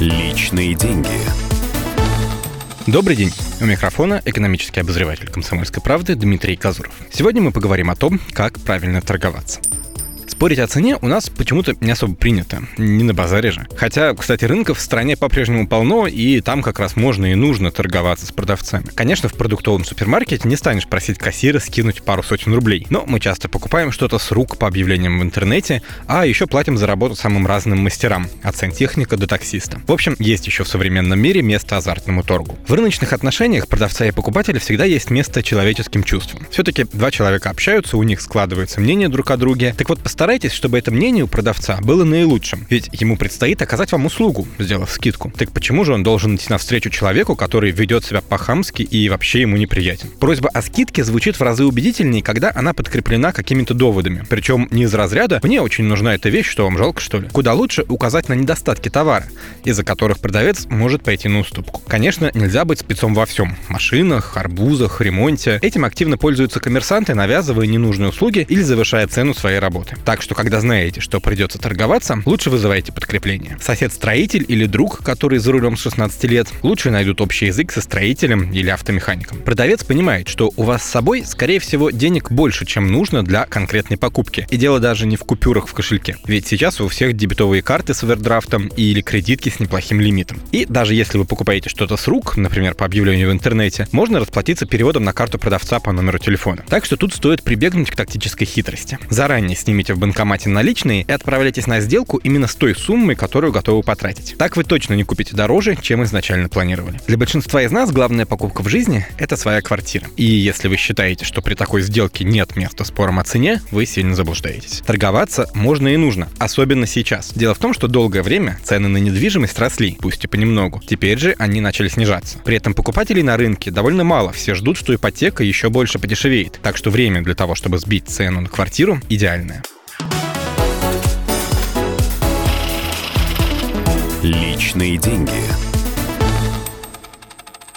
Личные деньги. Добрый день. У микрофона экономический обозреватель «Комсомольской правды» Дмитрий Казуров. Сегодня мы поговорим о том, как правильно торговаться. Спорить о цене у нас почему-то не особо принято, не на базаре же. Хотя, кстати, рынков в стране по-прежнему полно, и там как раз можно и нужно торговаться с продавцами. Конечно, в продуктовом супермаркете не станешь просить кассира скинуть пару сотен рублей, но мы часто покупаем что-то с рук по объявлениям в интернете, а еще платим за работу самым разным мастерам, от сантехника до таксиста. В общем, есть еще в современном мире место азартному торгу. В рыночных отношениях продавца и покупателя всегда есть место человеческим чувствам. Все-таки два человека общаются, у них складывается мнение друг о друге. Так вот, постарайтесь Постарайтесь, чтобы это мнение у продавца было наилучшим, ведь ему предстоит оказать вам услугу, сделав скидку. Так почему же он должен идти навстречу человеку, который ведет себя по-хамски и вообще ему неприятен? Просьба о скидке звучит в разы убедительнее, когда она подкреплена какими-то доводами. Причем не из разряда «мне очень нужна эта вещь, что вам жалко, что ли?». Куда лучше указать на недостатки товара, из-за которых продавец может пойти на уступку. Конечно, нельзя быть спецом во всем. Машинах, арбузах, ремонте. Этим активно пользуются коммерсанты, навязывая ненужные услуги или завышая цену своей работы. Так так что, когда знаете, что придется торговаться, лучше вызывайте подкрепление. Сосед-строитель или друг, который за рулем с 16 лет, лучше найдут общий язык со строителем или автомехаником. Продавец понимает, что у вас с собой, скорее всего, денег больше, чем нужно для конкретной покупки. И дело даже не в купюрах в кошельке. Ведь сейчас у всех дебетовые карты с овердрафтом или кредитки с неплохим лимитом. И даже если вы покупаете что-то с рук, например, по объявлению в интернете, можно расплатиться переводом на карту продавца по номеру телефона. Так что тут стоит прибегнуть к тактической хитрости. Заранее снимите в банкомате банкомате наличные и отправляйтесь на сделку именно с той суммой, которую готовы потратить. Так вы точно не купите дороже, чем изначально планировали. Для большинства из нас главная покупка в жизни – это своя квартира. И если вы считаете, что при такой сделке нет места спорам о цене, вы сильно заблуждаетесь. Торговаться можно и нужно, особенно сейчас. Дело в том, что долгое время цены на недвижимость росли, пусть и понемногу. Теперь же они начали снижаться. При этом покупателей на рынке довольно мало, все ждут, что ипотека еще больше подешевеет. Так что время для того, чтобы сбить цену на квартиру, идеальное. Личные деньги.